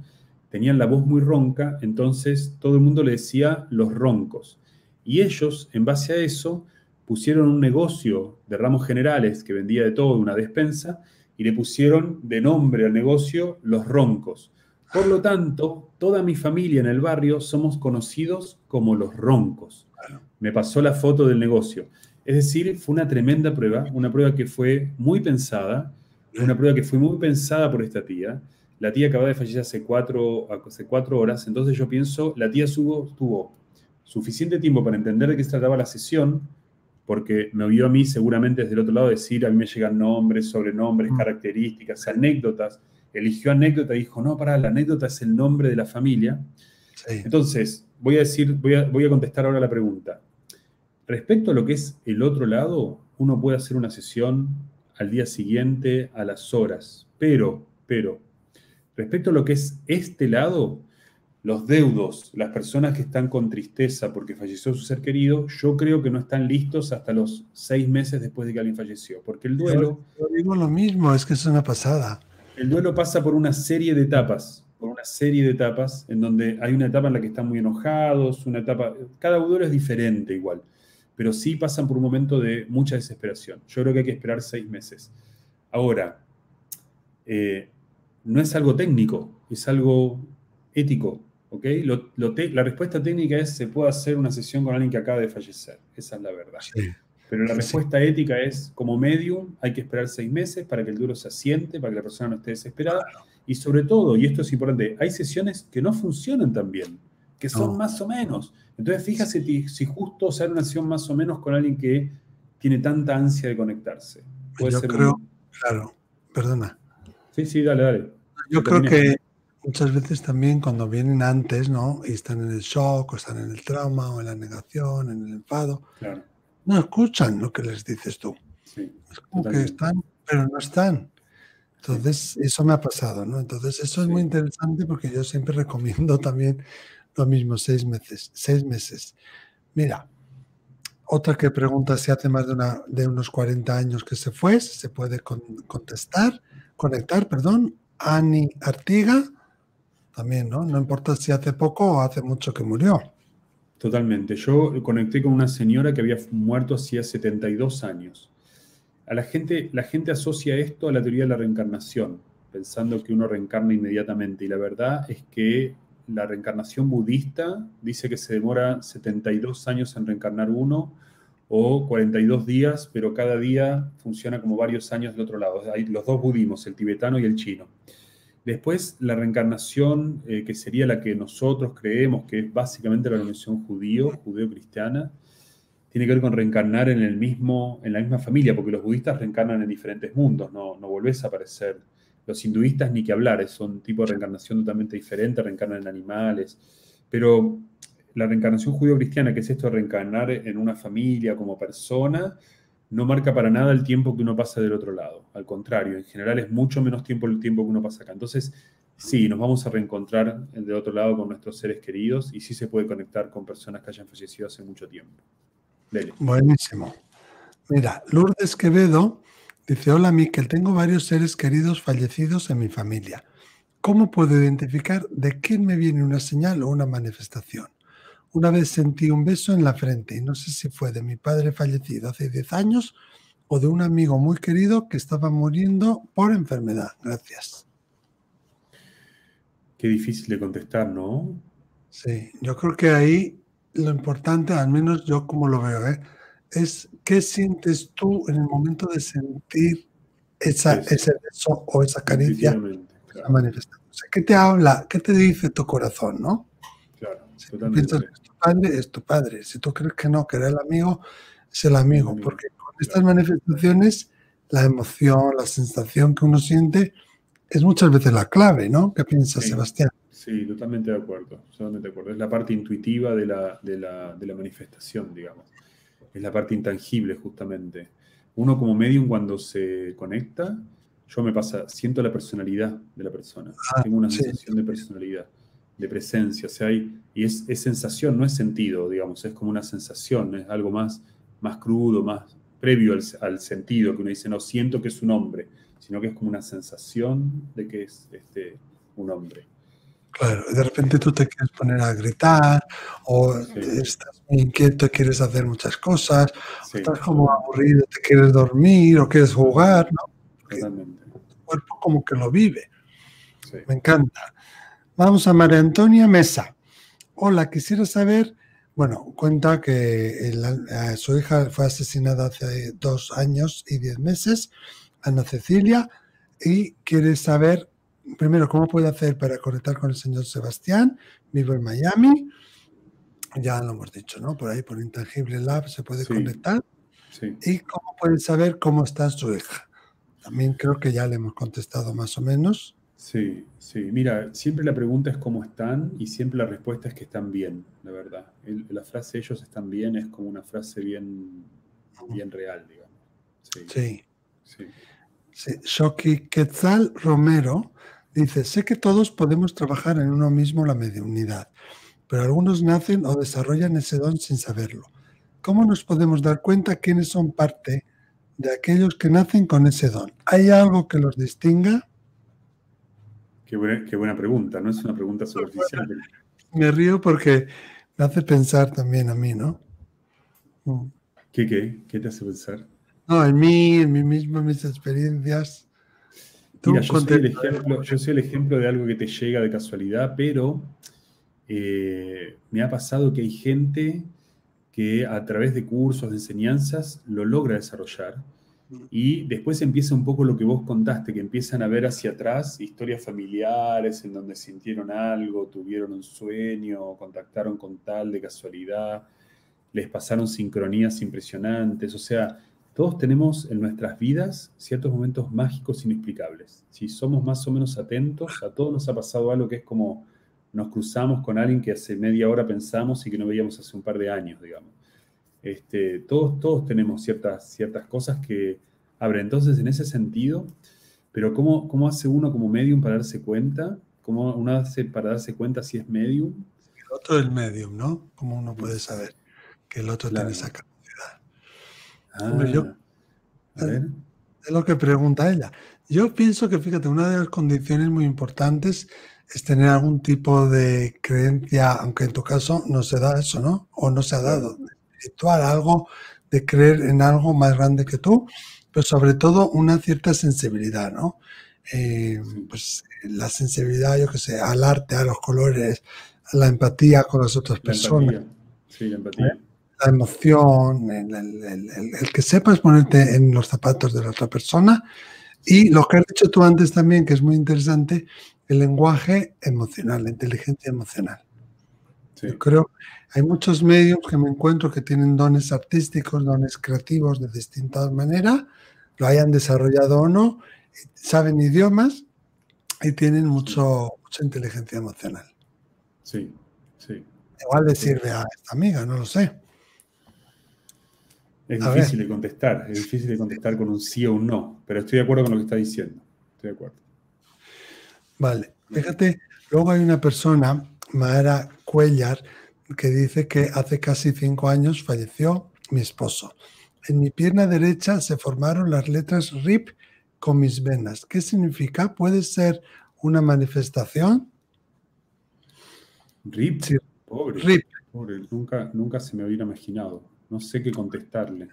tenían la voz muy ronca, entonces todo el mundo le decía los roncos. Y ellos, en base a eso, pusieron un negocio de ramos generales que vendía de todo, una despensa, y le pusieron de nombre al negocio los roncos. Por lo tanto, toda mi familia en el barrio somos conocidos como los roncos. Me pasó la foto del negocio. Es decir, fue una tremenda prueba, una prueba que fue muy pensada, una prueba que fue muy pensada por esta tía. La tía acaba de fallecer hace cuatro, hace cuatro horas, entonces yo pienso, la tía subo, tuvo suficiente tiempo para entender de qué se trataba la sesión, porque me vio a mí seguramente desde el otro lado decir, a mí me llegan nombres, sobrenombres, mm. características, anécdotas eligió anécdota y dijo, no, para, la anécdota es el nombre de la familia. Entonces, voy a decir, voy a, voy a contestar ahora la pregunta. Respecto a lo que es el otro lado, uno puede hacer una sesión al día siguiente a las horas, pero, pero, respecto a lo que es este lado, los deudos, las personas que están con tristeza porque falleció su ser querido, yo creo que no están listos hasta los seis meses después de que alguien falleció, porque el duelo... Yo digo lo mismo, es que es una pasada. El duelo pasa por una serie de etapas, por una serie de etapas, en donde hay una etapa en la que están muy enojados, una etapa, cada duelo es diferente igual, pero sí pasan por un momento de mucha desesperación. Yo creo que hay que esperar seis meses. Ahora, eh, no es algo técnico, es algo ético, ¿ok? la respuesta técnica es, se puede hacer una sesión con alguien que acaba de fallecer, esa es la verdad. Pero la respuesta ética es, como medium, hay que esperar seis meses para que el duelo se asiente, para que la persona no esté desesperada. Y sobre todo, y esto es importante, hay sesiones que no funcionan tan bien, que son más o menos. Entonces, fíjate si, justo hacer una sesión más o menos con alguien que tiene tanta ansia de conectarse. Yo creo, claro, perdona. Sí, sí, dale, dale. Yo creo que muchas veces también cuando vienen antes, ¿no? Y están en el shock, o están en el trauma, o en la negación, en el enfado. Claro no escuchan lo que les dices tú. es como que están, pero no están. Entonces, eso me ha pasado, ¿no? Entonces, eso es muy interesante porque yo siempre recomiendo *laughs* también lo mismo, seis meses. Seis meses. Mira, Otra que pregunta si hace más de, una, de unos 40 años que se fue, se puede contestar, conectar, perdón. Ani Artiga, también, ¿no? No importa si hace poco o hace mucho que murió. Totalmente. Yo conecté con una señora que había muerto hacía 72 años. A la gente, la gente asocia esto a la teoría de la reencarnación, pensando que uno reencarna inmediatamente. Y la verdad es que la reencarnación budista dice que se demora 72 años en reencarnar uno o 42 días, pero cada día funciona como varios años del otro lado. Hay los dos budismos, el tibetano y el chino. Después, la reencarnación, eh, que sería la que nosotros creemos que es básicamente la religión judío, judeo-cristiana, tiene que ver con reencarnar en, el mismo, en la misma familia, porque los budistas reencarnan en diferentes mundos, no, no volvés a aparecer. Los hinduistas ni que hablar, son un tipo de reencarnación totalmente diferente, reencarnan en animales. Pero la reencarnación judío-cristiana, que es esto de reencarnar en una familia como persona, no marca para nada el tiempo que uno pasa del otro lado. Al contrario, en general es mucho menos tiempo el tiempo que uno pasa acá. Entonces, sí, nos vamos a reencontrar del otro lado con nuestros seres queridos y sí se puede conectar con personas que hayan fallecido hace mucho tiempo. Buenísimo. Mira, Lourdes Quevedo dice, hola Miquel, tengo varios seres queridos fallecidos en mi familia. ¿Cómo puedo identificar de quién me viene una señal o una manifestación? Una vez sentí un beso en la frente y no sé si fue de mi padre fallecido hace 10 años o de un amigo muy querido que estaba muriendo por enfermedad. Gracias. Qué difícil de contestar, ¿no? Sí, yo creo que ahí lo importante, al menos yo como lo veo, ¿eh? es qué sientes tú en el momento de sentir esa, ese beso o esa caricia, esa manifestación. ¿Qué te habla? ¿Qué te dice tu corazón, no? Si piensas que es tu padre, es tu padre. Si tú crees que no, que era el amigo, es el amigo. Porque con estas manifestaciones, la emoción, la sensación que uno siente es muchas veces la clave, ¿no? ¿Qué piensas, Sebastián? Sí, totalmente de acuerdo. Totalmente de acuerdo. Es la parte intuitiva de la, de la, de la manifestación, digamos. Es la parte intangible, justamente. Uno como medium cuando se conecta, yo me pasa, siento la personalidad de la persona. Ah, Tengo una sensación de personalidad de presencia, o sea, hay, y es, sensación, no es sentido, digamos, es como una sensación, es algo más, más crudo, más previo al, sentido, que uno dice, no siento que es un hombre, sino que es como una sensación de que es este, un hombre. Claro, de repente tú te quieres poner a gritar, o estás muy inquieto, quieres hacer muchas cosas, estás como aburrido, te quieres dormir, o quieres jugar, ¿no? Totalmente. Tu cuerpo como que lo vive. Me encanta. Vamos a María Antonia Mesa. Hola, quisiera saber, bueno, cuenta que su hija fue asesinada hace dos años y diez meses, Ana Cecilia, y quiere saber, primero, cómo puede hacer para conectar con el señor Sebastián, vivo en Miami, ya lo hemos dicho, ¿no? Por ahí, por Intangible Lab se puede conectar. Sí. Y cómo puede saber cómo está su hija. También creo que ya le hemos contestado más o menos. Sí, sí. Mira, siempre la pregunta es cómo están y siempre la respuesta es que están bien, la verdad. la frase ellos están bien es como una frase bien, bien real, digamos. Sí. sí. sí. Shoki Quetzal Romero dice, sé que todos podemos trabajar en uno mismo la mediunidad, pero algunos nacen o desarrollan ese don sin saberlo. ¿Cómo nos podemos dar cuenta quiénes son parte de aquellos que nacen con ese don? ¿Hay algo que los distinga? Qué buena, pregunta, no es una pregunta superficial. Me río porque me hace pensar también a mí, ¿no? Mm. ¿Qué, qué? ¿Qué te hace pensar? No, en mí, en mí mismo, en mis experiencias. Mira, yo soy, el ejemplo, yo soy el ejemplo de algo que te llega de casualidad, pero eh, me ha pasado que hay gente que a través de cursos, de enseñanzas, lo logra desarrollar y después empieza un poco lo que vos contaste, que empiezan a ver hacia atrás historias familiares en donde sintieron algo, tuvieron un sueño, contactaron con tal de casualidad, les pasaron sincronías impresionantes. O sea, todos tenemos en nuestras vidas ciertos momentos mágicos inexplicables. Si somos más o menos atentos, a todos nos ha pasado algo que es como nos cruzamos con alguien que hace media hora pensamos y que no veíamos hace un par de años, digamos. Este, todos, todos tenemos ciertas, ciertas cosas que abren. Entonces, en ese sentido, pero ¿cómo, ¿cómo hace uno como medium para darse cuenta? ¿Cómo uno hace para darse cuenta si es medium? El otro es medium, ¿no? ¿Cómo uno puede saber que el otro tiene esa capacidad? Ah, es lo que pregunta ella. Yo pienso que, fíjate, una de las condiciones muy importantes es tener algún tipo de creencia, aunque en tu caso no se da eso, ¿no? O no se ha dado, espiritual, algo de creer en algo más grande que tú, pero sobre todo una cierta sensibilidad, ¿no? Eh, pues la sensibilidad, yo qué sé, al arte, a los colores, a la empatía con las otras personas. Sí, la empatía. ¿Eh? La emoción, el, que sepas ponerte en los zapatos de la otra persona. Y lo que has dicho tú antes también, que es muy interesante, el lenguaje emocional, la inteligencia emocional. Yo creo, hay muchos medios que me encuentro que tienen dones artísticos, dones creativos de distintas maneras, lo hayan desarrollado o no, saben idiomas y tienen mucho, mucha inteligencia emocional. Sí, sí. Igual le sirve a esta amiga, no lo sé. Es difícil de contestar, es difícil de contestar con un sí o un no, pero estoy de acuerdo con lo que está diciendo. Estoy de acuerdo. Vale, fíjate, luego hay una persona, Mara Cuellar, que dice que hace casi cinco años falleció mi esposo. En mi pierna derecha se formaron las letras RIP con mis venas. ¿Qué significa? ¿Puede ser una manifestación? RIP. Pobre. RIP. Pobre. Nunca, nunca se me hubiera imaginado. No sé qué contestarle.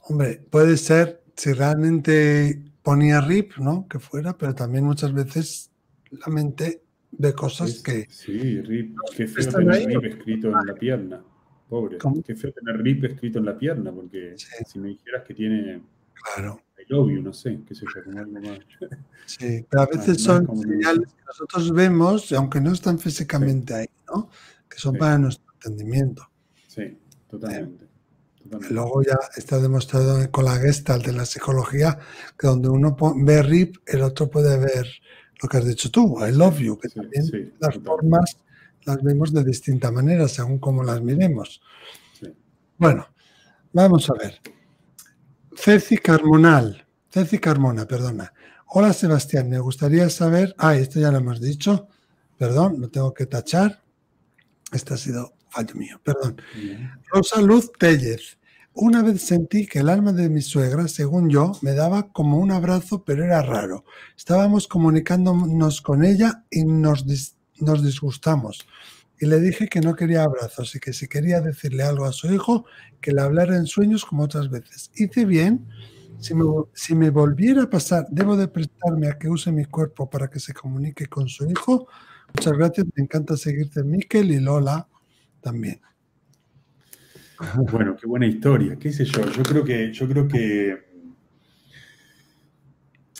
Hombre, puede ser si realmente ponía RIP, ¿no? Que fuera, pero también muchas veces la mente ve cosas que. Sí, RIP. Qué feo tener RIP escrito en la pierna. Pobre. Qué feo tener RIP escrito en la pierna, porque si me dijeras que tiene. Claro. I love you, no sé, qué sé yo, como algo más. *laughs* Sí, pero a veces son señales que nosotros vemos, aunque no están físicamente ahí, ¿no? Que son para nuestro entendimiento. Sí, totalmente. Luego ya está demostrado con la Gestalt de la psicología que donde uno ve RIP, el otro puede ver lo que has dicho tú, I love you, que también las formas las vemos de distinta manera según cómo las miremos. Bueno, vamos a ver. Ceci Carmonal, Ceci Carmona, perdona. Hola Sebastián, me gustaría saber, ah, esto ya lo hemos dicho, perdón, lo tengo que tachar. Este ha sido fallo mío, perdón. Rosa Luz Tellez. Una vez sentí que el alma de mi suegra, según yo, me daba como un abrazo, pero era raro. Estábamos comunicándonos con ella y nos, nos disgustamos. Y le dije que no quería abrazos y que si quería decirle algo a su hijo, que le hablara en sueños como otras veces. Hice bien. Si me, si me volviera a pasar, debo de prestarme a que use mi cuerpo para que se comunique con su hijo. Muchas gracias. Me encanta seguirte, Miquel y Lola también. Bueno, qué buena historia, qué sé yo. Yo creo que, yo creo que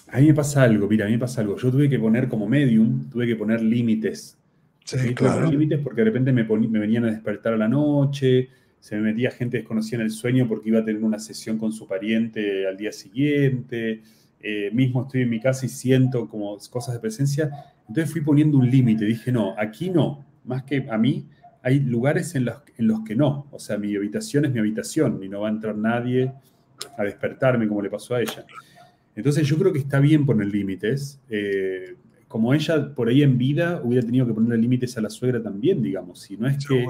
a mí me pasa algo, mira, a mí me pasa algo. Yo tuve que poner como medium, tuve que poner límites. Sí, claro. límites porque de repente me, me, venían a despertar a la noche, se me metía gente desconocida en el sueño porque iba a tener una sesión con su pariente al día siguiente. Eh, mismo estoy en mi casa y siento como cosas de presencia. Entonces fui poniendo un límite. Dije, no, aquí no. Más que a mí, hay lugares en los, en los que no. O sea, mi habitación es mi habitación y no va a entrar nadie a despertarme como le pasó a ella. Entonces yo creo que está bien poner límites. Eh, como ella por ahí en vida hubiera tenido que poner límites a la suegra también, digamos. Si no es que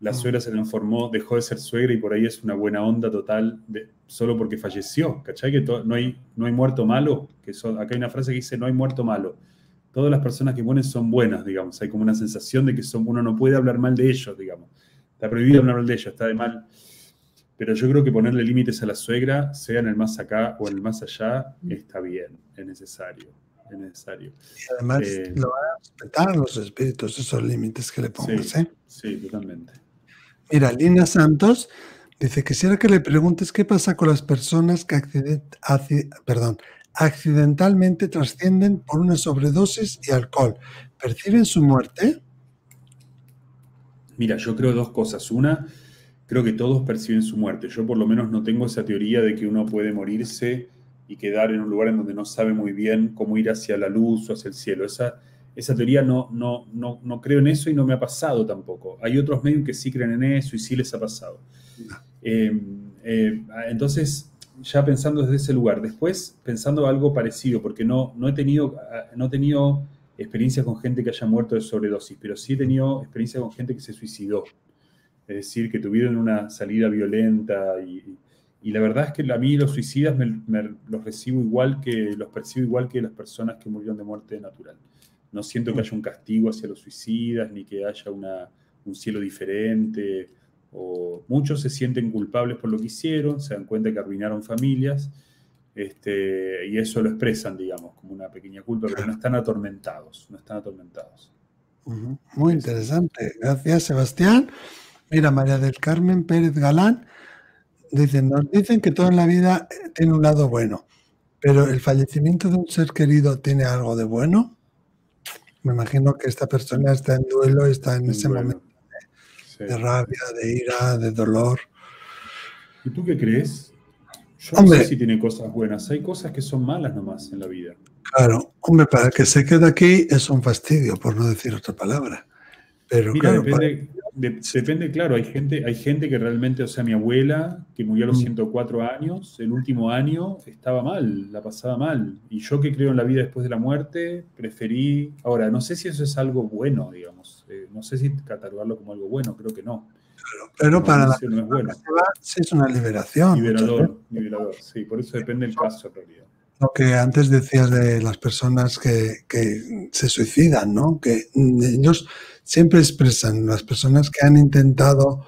la suegra se transformó, dejó de ser suegra y por ahí es una buena onda total de, solo porque falleció. ¿Cachai? Que no, hay, no hay muerto malo. Que acá hay una frase que dice no hay muerto malo todas las personas que mueren son buenas, digamos. Hay como una sensación de que son, uno no puede hablar mal de ellos, digamos. Está prohibido hablar mal de ellos, está de mal. Pero yo creo que ponerle límites a la suegra, sea en el más acá o en el más allá, está bien, es necesario. Es necesario. Y además eh, lo van a respetar los espíritus, esos límites que le pongas. Sí, ¿eh? sí, totalmente. Mira, Lina Santos dice: Quisiera que le preguntes qué pasa con las personas que perdón, accidentalmente trascienden por una sobredosis y alcohol. ¿Perciben su muerte? Mira, yo creo dos cosas. Una, creo que todos perciben su muerte. Yo por lo menos no tengo esa teoría de que uno puede morirse y quedar en un lugar en donde no sabe muy bien cómo ir hacia la luz o hacia el cielo. Esa, esa teoría no, no, no, no creo en eso y no me ha pasado tampoco. Hay otros medios que sí creen en eso y sí les ha pasado. Eh, eh, entonces, ya pensando desde ese lugar. Después, pensando algo parecido, porque no, no, he tenido, no he tenido experiencia con gente que haya muerto de sobredosis, pero sí he tenido experiencia con gente que se suicidó. Es decir, que tuvieron una salida violenta y, Y la verdad es que a mí los suicidas me, los recibo igual que, los percibo igual que las personas que murieron de muerte natural. No siento que haya un castigo hacia los suicidas, ni que haya una, un cielo diferente. O muchos se sienten culpables por lo que hicieron, se dan cuenta que arruinaron familias, este, y eso lo expresan, digamos, como una pequeña culpa, pero no están atormentados, no están atormentados. Muy interesante. Gracias, Sebastián. Mira, María del Carmen Pérez Galán dice, nos dicen que todo en la vida tiene un lado bueno, pero el fallecimiento de un ser querido tiene algo de bueno. Me imagino que esta persona está en duelo, está en ese momento de, rabia, de ira, de dolor. ¿Y tú qué crees? Yo no sé si tiene cosas buenas, hay cosas que son malas nomás en la vida. Claro, hombre, para que se quede aquí es un fastidio, por no decir otra palabra. Pero claro, depende, claro, hay gente, hay gente que realmente, o sea, mi abuela, que murió a los 104 mm. años, el último año estaba mal, la pasaba mal. Y yo que creo en la vida después de la muerte, preferí, ahora, no sé si eso es algo bueno, digamos, eh, no sé si catalogarlo como algo bueno, creo que no. pero para la no es bueno. sí es una liberación. Liberador, liberador, sí, por eso depende el caso en realidad. Lo que antes decías de las personas que, que se suicidan, ¿no? Que ellos siempre expresan las personas que han intentado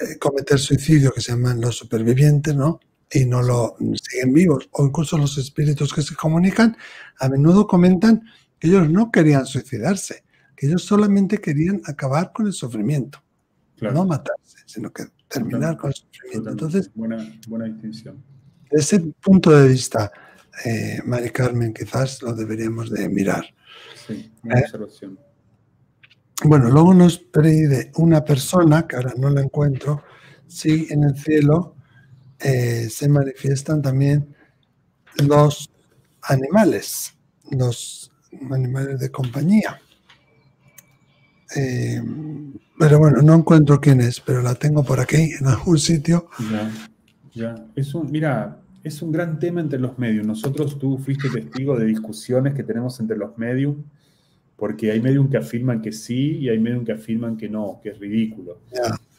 eh, cometer suicidio, que se llaman los supervivientes, ¿no? Y no lo siguen vivos, o incluso los espíritus que se comunican, a menudo comentan que ellos no querían suicidarse, que ellos solamente querían acabar con el sufrimiento, no matarse, sino que terminar con el sufrimiento. Entonces, buena, buena distinción. Desde ese punto de vista, eh, Mari Carmen, quizás lo deberíamos de mirar. Sí, una ¿Eh? observación. Bueno, luego nos pide una persona, que ahora no la encuentro, si en el cielo eh, se manifiestan también los animales, los animales de compañía. Eh, pero bueno, no encuentro quién es, pero la tengo por aquí, en algún sitio. Ya, ya. Es un, mira, es un gran tema entre los medios. Nosotros, tú fuiste testigo de discusiones que tenemos entre los medios porque hay medios que afirman que sí y hay medios que afirman que no, que es ridículo.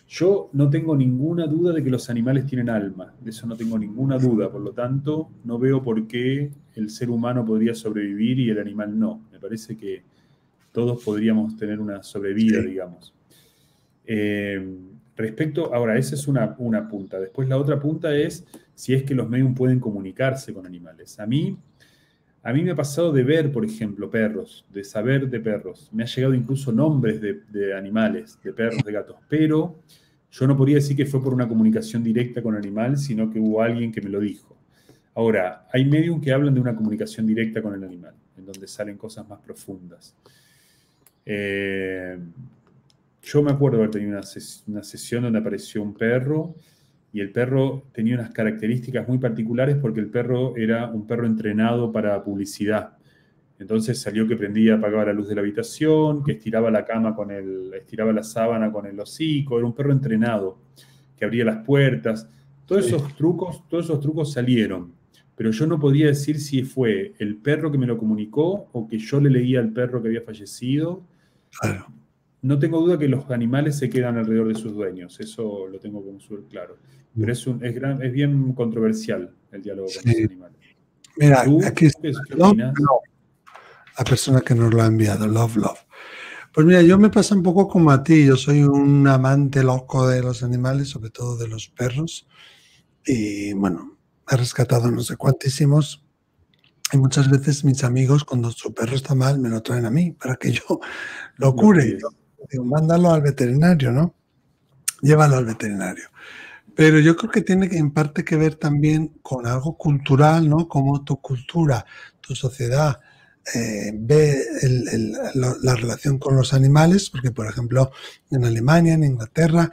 Yo no tengo ninguna duda de que los animales tienen alma, de eso no tengo ninguna duda, por lo tanto no veo por qué el ser humano podría sobrevivir y el animal no. Me parece que todos podríamos tener una sobrevida, digamos. Eh, respecto, ahora, esa es una, una punta. Después la otra punta es si es que los medios pueden comunicarse con animales. A mí a mí me ha pasado de ver, por ejemplo, perros, de saber de perros. Me ha llegado incluso nombres de, animales, de perros, de gatos, pero yo no podría decir que fue por una comunicación directa con el animal, sino que hubo alguien que me lo dijo. Ahora, hay medios que hablan de una comunicación directa con el animal, en donde salen cosas más profundas. Eh, yo me acuerdo haber tenido una sesión donde apareció un perro y el perro tenía unas características muy particulares porque el perro era un perro entrenado para publicidad. Entonces salió que prendía, apagaba la luz de la habitación, que estiraba la cama con el, estiraba la sábana con el hocico, era un perro entrenado, que abría las puertas. Todos esos trucos, todos esos trucos salieron, pero yo no podía decir si fue el perro que me lo comunicó o que yo le leía al perro que había fallecido. Claro no tengo duda que los animales se quedan alrededor de sus dueños, eso lo tengo como súper claro. Pero es, un, es, gran, es, bien controversial el diálogo con los animales. Mira, aquí está la persona que nos lo ha enviado, Love Love. Pues mira, yo me pasa un poco como a ti, yo soy un amante loco de los animales, sobre todo de los perros, y bueno, he rescatado no sé cuantísimos, y muchas veces mis amigos, cuando su perro está mal, me lo traen a mí para que yo lo cure. Digo, mándalo al veterinario, ¿no? Llévalo al veterinario. Pero yo creo que tiene en parte que ver también con algo cultural, ¿no? Como tu cultura, tu sociedad eh, ve la, relación con los animales, porque por ejemplo en Alemania, en Inglaterra,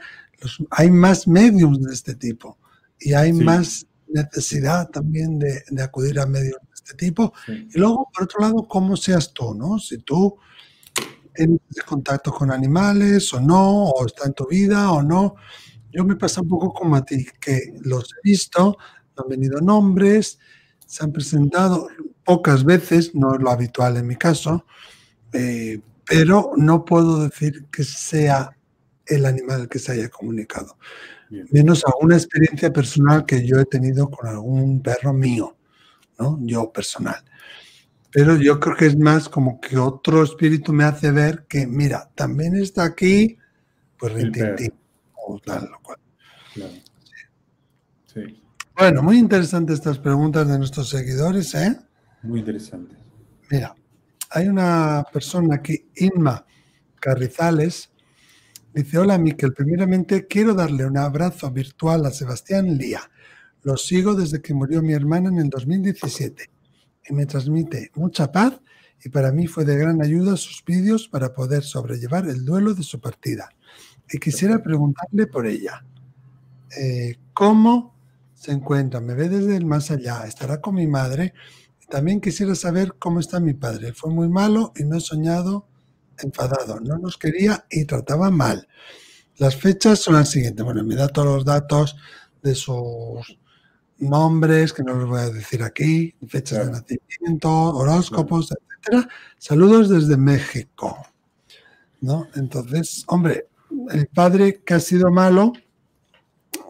hay más medios de este tipo y hay más necesidad también de, acudir a medios de este tipo. Y luego, por otro lado, cómo seas tú, ¿no? Si tú tienes contacto con animales o no, o está en tu vida o no. Yo me pasa un poco como a ti, que los he visto, han venido nombres, se han presentado pocas veces, no es lo habitual en mi caso, eh, pero no puedo decir que sea el animal que se haya comunicado. menos alguna experiencia personal que yo he tenido con algún perro mío, ¿no? Yo personal. Pero yo creo que es más como que otro espíritu me hace ver que, mira, también está aquí, pues rintintín, o tal, lo cual. Sí. Bueno, muy interesantes estas preguntas de nuestros seguidores, ¿eh? Muy interesantes. Mira, hay una persona aquí, Inma Carrizales, dice, hola Miquel, primeramente quiero darle un abrazo virtual a Sebastián Lía. Lo sigo desde que murió mi hermana en el 2017 y me transmite mucha paz y para mí fue de gran ayuda sus vídeos para poder sobrellevar el duelo de su partida. Y quisiera preguntarle por ella. Eh, ¿Cómo se encuentra? ¿Me ve desde el más allá? ¿Estará con mi madre? También quisiera saber cómo está mi padre. Fue muy malo y no he soñado enfadado. No nos quería y trataba mal. Las fechas son las siguientes. Bueno, me da todos los datos de sus nombres, que no los voy a decir aquí, fechas de nacimiento, horóscopos, etcétera. Saludos desde México. ¿No? Entonces, hombre, el padre que ha sido malo,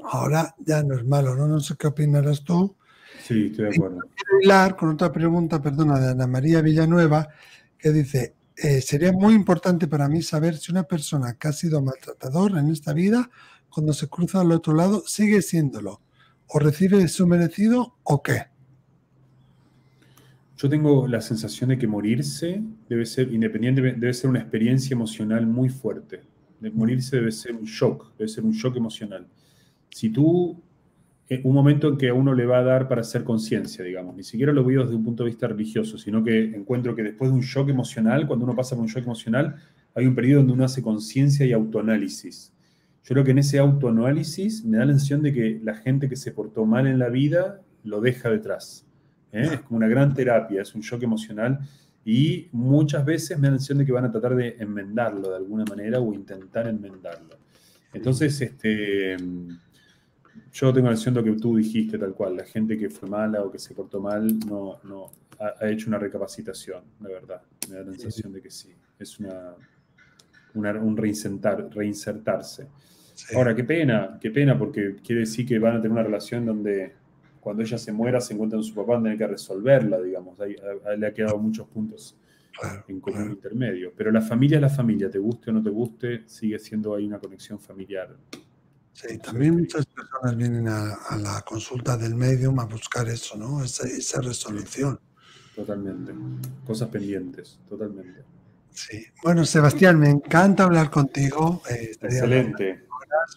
ahora ya no es malo, ¿no? No sé qué opinarás tú. Sí, estoy de acuerdo. quiero hilar con otra pregunta, perdona, de Ana María Villanueva, que dice, eh, sería muy importante para mí saber si una persona que ha sido maltratador en esta vida, cuando se cruza al otro lado, sigue siéndolo, o recibe su merecido, o qué. Yo tengo la sensación de que morirse debe ser, independiente, debe ser una experiencia emocional muy fuerte. De morirse debe ser un shock, debe ser un shock emocional. Si tú un momento en que a uno le va a dar para hacer conciencia, digamos. Ni siquiera lo veo desde un punto de vista religioso, sino que encuentro que después de un shock emocional, cuando uno pasa por un shock emocional, hay un periodo donde uno hace conciencia y autoanálisis. Yo creo que en ese autoanálisis me da la sensación de que la gente que se portó mal en la vida lo deja detrás. ¿eh? Es como una gran terapia, es un shock emocional y muchas veces me da la sensación de que van a tratar de enmendarlo de alguna manera o intentar enmendarlo. Entonces, este yo tengo la sensación de lo que tú dijiste tal cual, la gente que fue mala o que se portó mal no, no ha, hecho una recapacitación, de verdad. Me da la sensación de que sí, es una, un reinsertar, reinsertarse. Ahora, qué pena, qué pena, porque quiere decir que van a tener una relación donde cuando ella se muera se encuentra con su papá, van a tener que resolverla, digamos. Ahí, le ha quedado muchos puntos en común intermedio. Pero la familia es la familia, te guste o no te guste, sigue siendo ahí una conexión familiar Sí, también muchas personas vienen a, la consulta del medium a buscar eso, ¿no? Esa, resolución. Totalmente. Cosas pendientes, totalmente. Sí. Bueno, Sebastián, me encanta hablar contigo. Eh, Excelente.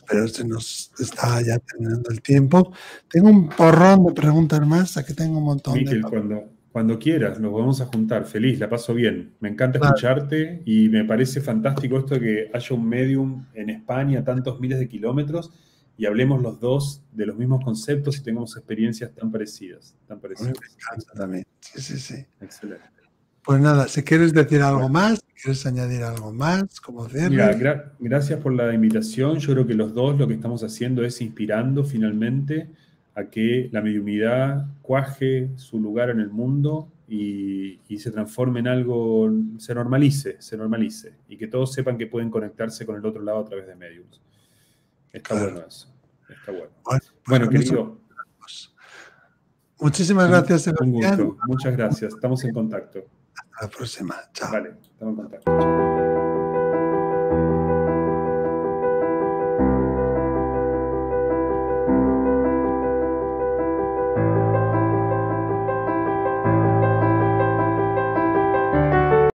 Pero se nos está ya terminando el tiempo. Tengo un porrón de preguntas más, aquí tengo un montón de... Cuando, cuando quieras, nos vamos a juntar. Feliz, la paso bien. Me encanta escucharte y me parece fantástico esto de que haya un medium en España tantos miles de kilómetros y hablemos los dos de los mismos conceptos y tengamos experiencias tan parecidas. Tan parecidas. Me encanta también. Sí, sí, sí. Excelente. Pues nada, si quieres decir algo más, si quieres añadir algo más, como cierre. gracias por la invitación. Yo creo que los dos lo que estamos haciendo es inspirando finalmente a que la mediunidad cuaje su lugar en el mundo y, se transforme en algo, se normalice, se normalice, y que todos sepan que pueden conectarse con el otro lado a través de medios. Está bueno eso, está bueno. Bueno, querido. Muchísimas gracias, Sebastián. Un gusto, muchas gracias. Estamos en contacto. La próxima. Chao. Vale.